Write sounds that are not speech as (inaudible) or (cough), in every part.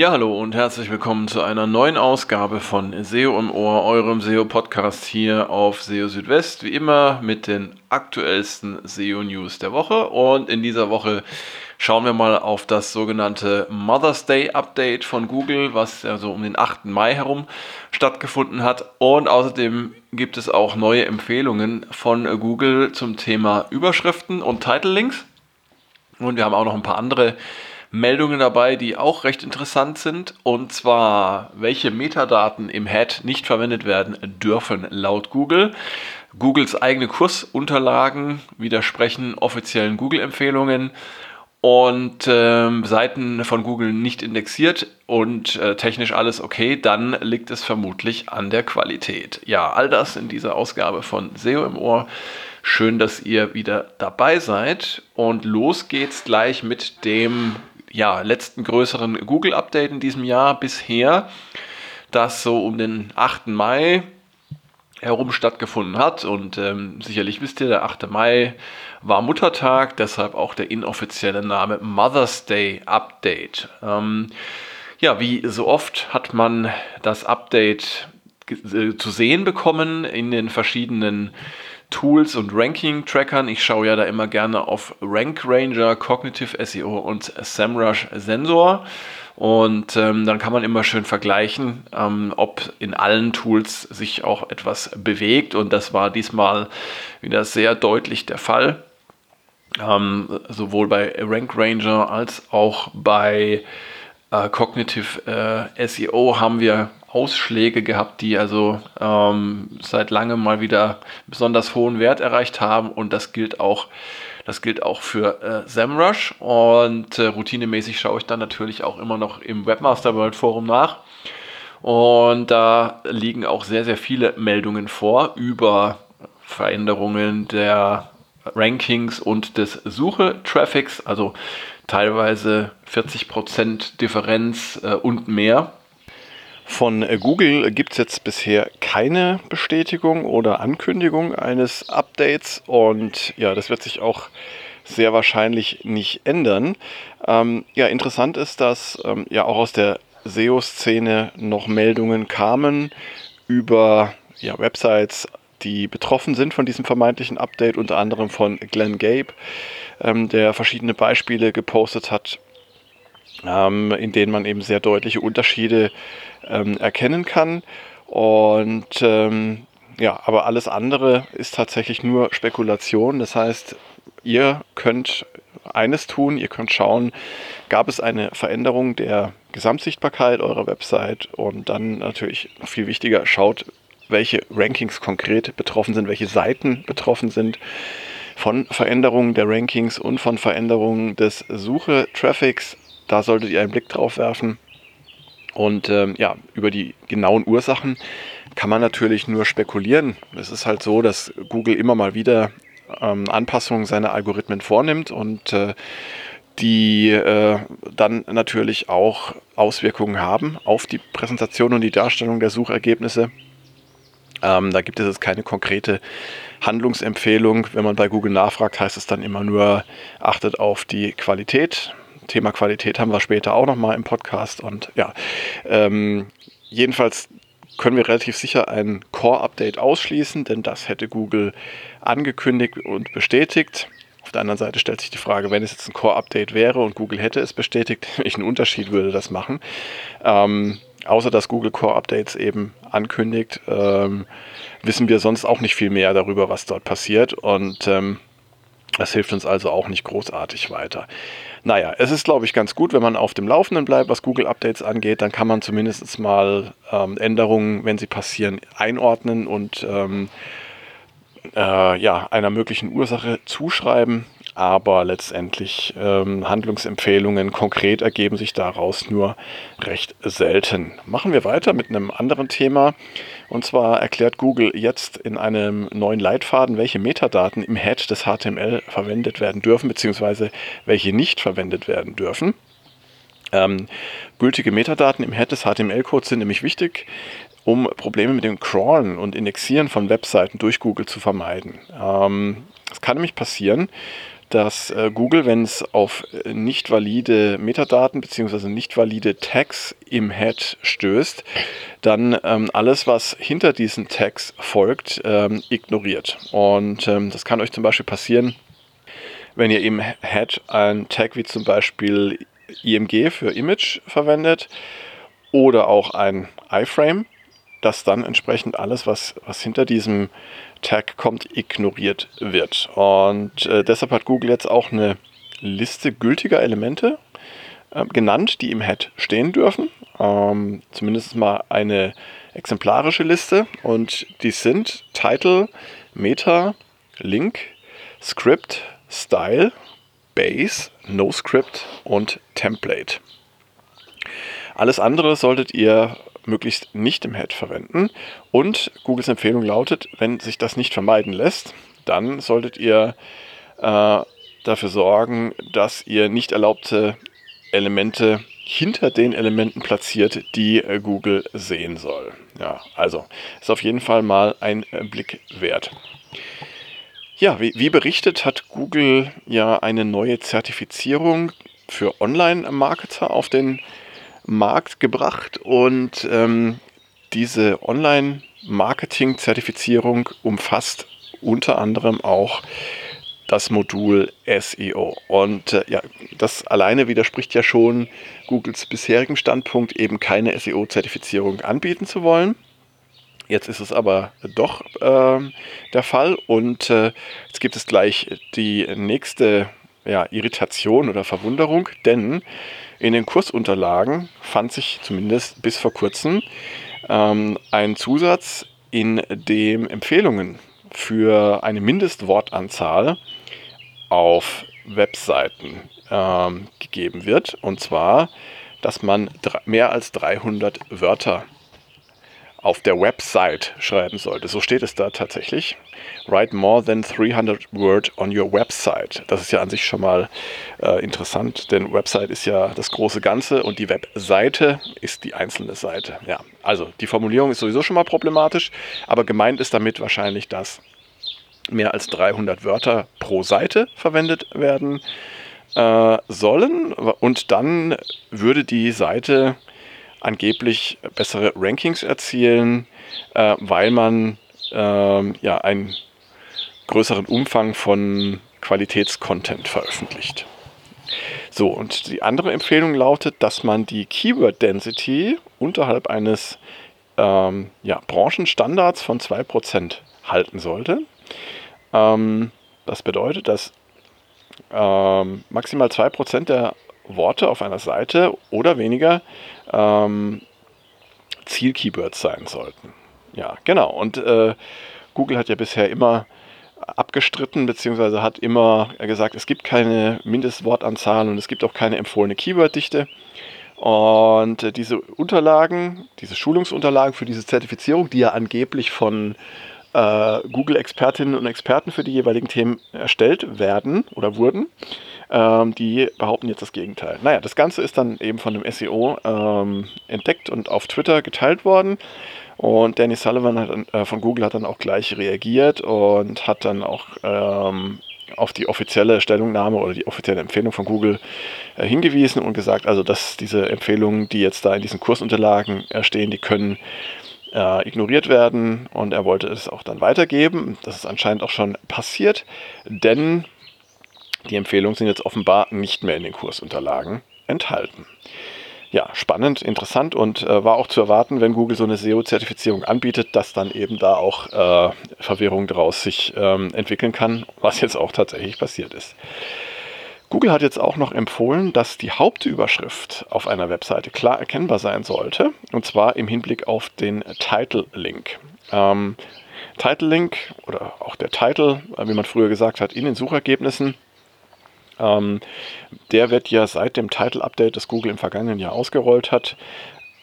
Ja, hallo und herzlich willkommen zu einer neuen Ausgabe von SEO im Ohr, eurem SEO-Podcast hier auf SEO Südwest. Wie immer mit den aktuellsten SEO-News der Woche. Und in dieser Woche schauen wir mal auf das sogenannte Mother's Day Update von Google, was ja so um den 8. Mai herum stattgefunden hat. Und außerdem gibt es auch neue Empfehlungen von Google zum Thema Überschriften und Title Links. Und wir haben auch noch ein paar andere Meldungen dabei, die auch recht interessant sind. Und zwar, welche Metadaten im Head nicht verwendet werden dürfen laut Google. Googles eigene Kursunterlagen widersprechen offiziellen Google-Empfehlungen und ähm, Seiten von Google nicht indexiert und äh, technisch alles okay, dann liegt es vermutlich an der Qualität. Ja, all das in dieser Ausgabe von SEO im Ohr. Schön, dass ihr wieder dabei seid. Und los geht's gleich mit dem ja, letzten größeren Google-Update in diesem Jahr bisher, das so um den 8. Mai herum stattgefunden hat. Und ähm, sicherlich wisst ihr, der 8. Mai war Muttertag, deshalb auch der inoffizielle Name Mother's Day Update. Ähm, ja, wie so oft hat man das Update äh, zu sehen bekommen in den verschiedenen Tools und Ranking-Trackern. Ich schaue ja da immer gerne auf Rank Ranger, Cognitive SEO und SEMrush Sensor. Und ähm, dann kann man immer schön vergleichen, ähm, ob in allen Tools sich auch etwas bewegt. Und das war diesmal wieder sehr deutlich der Fall. Ähm, sowohl bei Rank Ranger als auch bei äh, Cognitive äh, SEO haben wir Ausschläge gehabt, die also ähm, seit langem mal wieder besonders hohen Wert erreicht haben. Und das gilt auch, das gilt auch für äh, SEMrush. Und äh, routinemäßig schaue ich dann natürlich auch immer noch im Webmaster World Forum nach. Und da liegen auch sehr, sehr viele Meldungen vor über Veränderungen der Rankings und des Suche-Traffics, also teilweise 40% Differenz äh, und mehr. Von äh, Google gibt es jetzt bisher keine Bestätigung oder Ankündigung eines Updates und ja, das wird sich auch sehr wahrscheinlich nicht ändern. Ähm, ja, interessant ist, dass ähm, ja auch aus der SEO-Szene noch Meldungen kamen über ja, Websites, die betroffen sind von diesem vermeintlichen Update, unter anderem von Glenn Gabe, ähm, der verschiedene Beispiele gepostet hat, ähm, in denen man eben sehr deutliche Unterschiede ähm, erkennen kann. Und ähm, ja, aber alles andere ist tatsächlich nur Spekulation. Das heißt, ihr könnt eines tun, ihr könnt schauen, gab es eine Veränderung der Gesamtsichtbarkeit eurer Website und dann natürlich noch viel wichtiger, schaut, welche Rankings konkret betroffen sind, welche Seiten betroffen sind von Veränderungen der Rankings und von Veränderungen des Suche-Traffics. Da solltet ihr einen Blick drauf werfen. Und ähm, ja, über die genauen Ursachen kann man natürlich nur spekulieren. Es ist halt so, dass Google immer mal wieder ähm, Anpassungen seiner Algorithmen vornimmt und äh, die äh, dann natürlich auch Auswirkungen haben auf die Präsentation und die Darstellung der Suchergebnisse. Ähm, da gibt es jetzt keine konkrete Handlungsempfehlung. Wenn man bei Google nachfragt, heißt es dann immer nur, achtet auf die Qualität. Thema Qualität haben wir später auch nochmal im Podcast. Und ja, ähm, jedenfalls können wir relativ sicher ein Core-Update ausschließen, denn das hätte Google angekündigt und bestätigt. Auf der anderen Seite stellt sich die Frage, wenn es jetzt ein Core-Update wäre und Google hätte es bestätigt, (laughs) welchen Unterschied würde das machen? Ähm, außer dass Google Core Updates eben ankündigt, ähm, wissen wir sonst auch nicht viel mehr darüber, was dort passiert. Und ähm, das hilft uns also auch nicht großartig weiter. Naja, es ist, glaube ich, ganz gut, wenn man auf dem Laufenden bleibt, was Google Updates angeht. Dann kann man zumindest mal ähm, Änderungen, wenn sie passieren, einordnen und ähm, äh, ja, einer möglichen Ursache zuschreiben aber letztendlich ähm, Handlungsempfehlungen konkret ergeben sich daraus nur recht selten. Machen wir weiter mit einem anderen Thema. Und zwar erklärt Google jetzt in einem neuen Leitfaden, welche Metadaten im Head des HTML verwendet werden dürfen, beziehungsweise welche nicht verwendet werden dürfen. Ähm, gültige Metadaten im Head des HTML-Codes sind nämlich wichtig, um Probleme mit dem Crawlen und Indexieren von Webseiten durch Google zu vermeiden. Ähm, es kann nämlich passieren, dass äh, Google, wenn es auf äh, nicht valide Metadaten bzw. nicht valide Tags im Head stößt, dann ähm, alles, was hinter diesen Tags folgt, ähm, ignoriert. Und ähm, das kann euch zum Beispiel passieren, wenn ihr im Head ein Tag wie zum Beispiel IMG für Image verwendet oder auch ein iFrame, dass dann entsprechend alles, was, was hinter diesem Tag kommt, ignoriert wird. Und äh, deshalb hat Google jetzt auch eine Liste gültiger Elemente äh, genannt, die im Head stehen dürfen. Ähm, zumindest mal eine exemplarische Liste. Und die sind Title, Meta, Link, Script, Style, Base, NoScript und Template. Alles andere solltet ihr möglichst nicht im Head verwenden. Und Googles Empfehlung lautet, wenn sich das nicht vermeiden lässt, dann solltet ihr äh, dafür sorgen, dass ihr nicht erlaubte Elemente hinter den Elementen platziert, die äh, Google sehen soll. Ja, also ist auf jeden Fall mal ein äh, Blick wert. Ja, wie, wie berichtet, hat Google ja eine neue Zertifizierung für Online-Marketer auf den Markt gebracht und ähm, diese Online-Marketing-Zertifizierung umfasst unter anderem auch das Modul SEO. Und äh, ja, das alleine widerspricht ja schon Googles bisherigem Standpunkt, eben keine SEO-Zertifizierung anbieten zu wollen. Jetzt ist es aber doch äh, der Fall und äh, jetzt gibt es gleich die nächste ja, Irritation oder Verwunderung, denn in den Kursunterlagen fand sich zumindest bis vor kurzem ähm, ein Zusatz, in dem Empfehlungen für eine Mindestwortanzahl auf Webseiten ähm, gegeben wird. Und zwar, dass man mehr als 300 Wörter auf der Website schreiben sollte. So steht es da tatsächlich. Write more than 300 word on your website. Das ist ja an sich schon mal äh, interessant, denn Website ist ja das große Ganze und die Webseite ist die einzelne Seite. Ja, also die Formulierung ist sowieso schon mal problematisch, aber gemeint ist damit wahrscheinlich, dass mehr als 300 Wörter pro Seite verwendet werden äh, sollen und dann würde die Seite angeblich bessere Rankings erzielen, äh, weil man äh, ja einen größeren Umfang von Qualitätscontent veröffentlicht. So, und die andere Empfehlung lautet, dass man die Keyword Density unterhalb eines ähm, ja, Branchenstandards von 2% halten sollte. Ähm, das bedeutet, dass ähm, maximal 2% der Worte auf einer Seite oder weniger ähm, Zielkeywords sein sollten. Ja, genau. Und äh, Google hat ja bisher immer abgestritten, beziehungsweise hat immer gesagt, es gibt keine Mindestwortanzahl und es gibt auch keine empfohlene Keyworddichte. Und äh, diese Unterlagen, diese Schulungsunterlagen für diese Zertifizierung, die ja angeblich von äh, Google-Expertinnen und Experten für die jeweiligen Themen erstellt werden oder wurden, ähm, die behaupten jetzt das Gegenteil. Naja, das Ganze ist dann eben von dem SEO ähm, entdeckt und auf Twitter geteilt worden. Und Danny Sullivan hat, äh, von Google hat dann auch gleich reagiert und hat dann auch ähm, auf die offizielle Stellungnahme oder die offizielle Empfehlung von Google äh, hingewiesen und gesagt, also dass diese Empfehlungen, die jetzt da in diesen Kursunterlagen äh, stehen, die können äh, ignoriert werden und er wollte es auch dann weitergeben. Das ist anscheinend auch schon passiert, denn die Empfehlungen sind jetzt offenbar nicht mehr in den Kursunterlagen enthalten. Ja, spannend, interessant und äh, war auch zu erwarten, wenn Google so eine SEO-Zertifizierung anbietet, dass dann eben da auch äh, Verwirrung daraus sich ähm, entwickeln kann, was jetzt auch tatsächlich passiert ist. Google hat jetzt auch noch empfohlen, dass die Hauptüberschrift auf einer Webseite klar erkennbar sein sollte, und zwar im Hinblick auf den Title-Link. Ähm, Title-Link oder auch der Title, äh, wie man früher gesagt hat, in den Suchergebnissen, ähm, der wird ja seit dem Title-Update, das Google im vergangenen Jahr ausgerollt hat,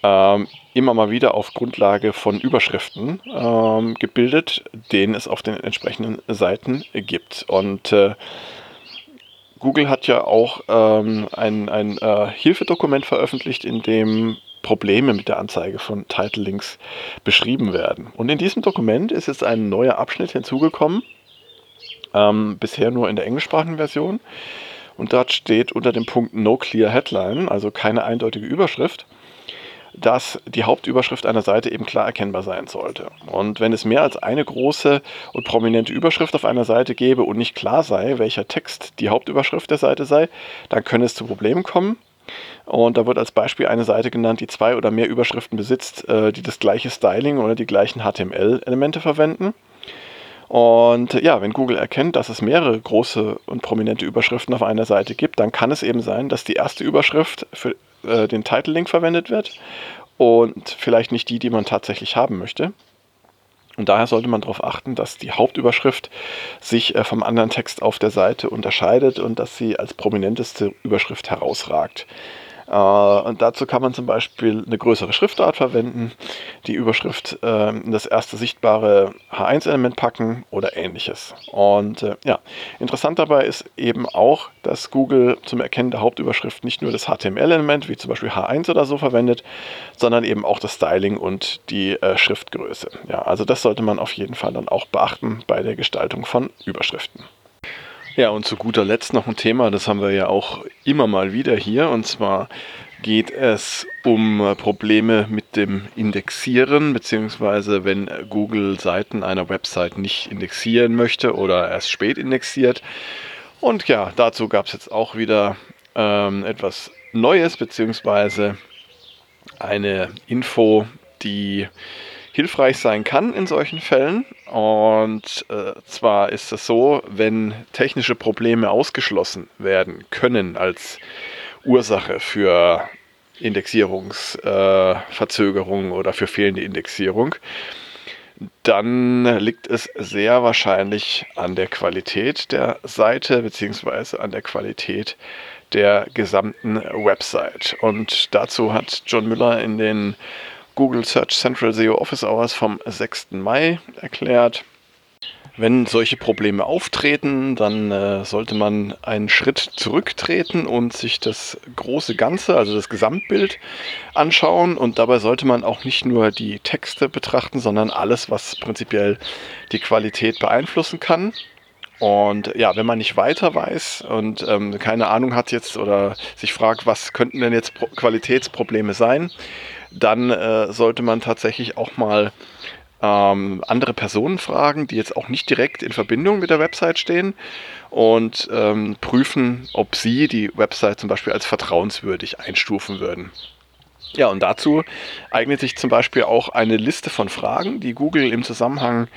ähm, immer mal wieder auf Grundlage von Überschriften ähm, gebildet, denen es auf den entsprechenden Seiten gibt. Und äh, Google hat ja auch ähm, ein, ein äh, Hilfedokument veröffentlicht, in dem Probleme mit der Anzeige von Title Links beschrieben werden. Und in diesem Dokument ist jetzt ein neuer Abschnitt hinzugekommen, Ähm, bisher nur in der englischsprachigen Version. Und dort steht unter dem Punkt No Clear Headline, also keine eindeutige Überschrift, dass die Hauptüberschrift einer Seite eben klar erkennbar sein sollte. Und wenn es mehr als eine große und prominente Überschrift auf einer Seite gäbe und nicht klar sei, welcher Text die Hauptüberschrift der Seite sei, dann könne es zu Problemen kommen. Und da wird als Beispiel eine Seite genannt, die zwei oder mehr Überschriften besitzt, äh, die das gleiche Styling oder die gleichen HTML-Elemente verwenden. Und ja, wenn Google erkennt, dass es mehrere große und prominente Überschriften auf einer Seite gibt, dann kann es eben sein, dass die erste Überschrift für äh, den Title-Link verwendet wird und vielleicht nicht die, die man tatsächlich haben möchte. Und daher sollte man darauf achten, dass die Hauptüberschrift sich äh, vom anderen Text auf der Seite unterscheidet und dass sie als prominenteste Überschrift herausragt. Äh, und dazu kann man zum Beispiel eine größere Schriftart verwenden, die Überschrift äh, in das erste sichtbare H1-Element packen oder ähnliches. Und äh, ja, interessant dabei ist eben auch, dass Google zum Erkennen der Hauptüberschrift nicht nur das HTML-Element, wie zum Beispiel H1 oder so, verwendet, sondern eben auch das Styling und die äh, Schriftgröße. Ja, also das sollte man auf jeden Fall dann auch beachten bei der Gestaltung von Überschriften. Ja, und zu guter Letzt noch ein Thema, das haben wir ja auch immer mal wieder hier, und zwar geht es um Probleme mit dem Indexieren, beziehungsweise wenn Google Seiten einer Website nicht indexieren möchte oder erst spät indexiert. Und ja, dazu gab es jetzt auch wieder ähm, etwas Neues, beziehungsweise eine Info, die hilfreich sein kann in solchen Fällen. Und äh, zwar ist es so, wenn technische Probleme ausgeschlossen werden können als Ursache für Indexierungsverzögerung äh, oder für fehlende Indexierung, dann liegt es sehr wahrscheinlich an der Qualität der Seite bzw. an der Qualität der gesamten Website. Und dazu hat John Müller in den Google Search Central SEO Office Hours vom 6. Mai erklärt. Wenn solche Probleme auftreten, dann äh, sollte man einen Schritt zurücktreten und sich das große Ganze, also das Gesamtbild anschauen. Und dabei sollte man auch nicht nur die Texte betrachten, sondern alles, was prinzipiell die Qualität beeinflussen kann. Und ja, wenn man nicht weiter weiß und ähm, keine Ahnung hat jetzt oder sich fragt, was könnten denn jetzt Pro Qualitätsprobleme sein, dann äh, sollte man tatsächlich auch mal ähm, andere Personen fragen, die jetzt auch nicht direkt in Verbindung mit der Website stehen und ähm, prüfen, ob sie die Website zum Beispiel als vertrauenswürdig einstufen würden. Ja, und dazu eignet sich zum Beispiel auch eine Liste von Fragen, die Google im Zusammenhang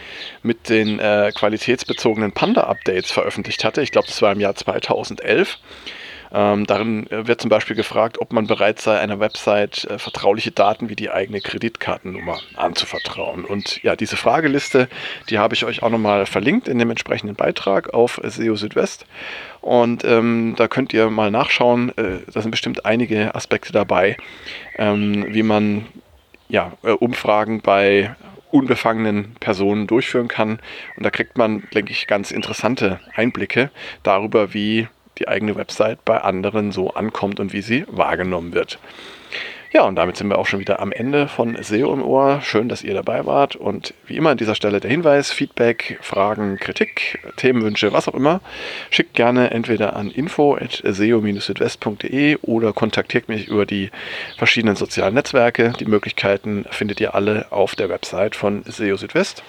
mit den äh, qualitätsbezogenen Panda-Updates veröffentlicht hatte. Ich glaube, das war im Jahr 2011. Ähm, darin äh, wird zum Beispiel gefragt, ob man bereit sei, einer Website äh, vertrauliche Daten wie die eigene Kreditkartennummer anzuvertrauen. Und ja, diese Frageliste, die habe ich euch auch nochmal verlinkt in dem entsprechenden Beitrag auf SEO Südwest. Und ähm, da könnt ihr mal nachschauen. Äh, da sind bestimmt einige Aspekte dabei, ähm, wie man ja, äh, Umfragen bei unbefangenen Personen durchführen kann. Und da kriegt man, denke ich, ganz interessante Einblicke darüber, wie die eigene Website bei anderen so ankommt und wie sie wahrgenommen wird. Ja, und damit sind wir auch schon wieder am Ende von SEO im Ohr. Schön, dass ihr dabei wart. Und wie immer an dieser Stelle der Hinweis, Feedback, Fragen, Kritik, Themenwünsche, was auch immer, schickt gerne entweder an info.seo-südwest.de oder kontaktiert mich über die verschiedenen sozialen Netzwerke. Die Möglichkeiten findet ihr alle auf der Website von SEO Südwest.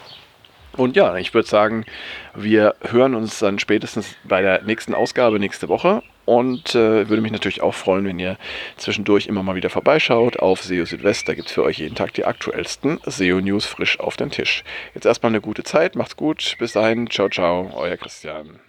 Und ja, ich würde sagen, wir hören uns dann spätestens bei der nächsten Ausgabe nächste Woche. Und äh, würde mich natürlich auch freuen, wenn ihr zwischendurch immer mal wieder vorbeischaut auf SEO Südwest. Da gibt es für euch jeden Tag die aktuellsten SEO-News frisch auf den Tisch. Jetzt erstmal eine gute Zeit, macht's gut. Bis dahin, ciao, ciao, euer Christian.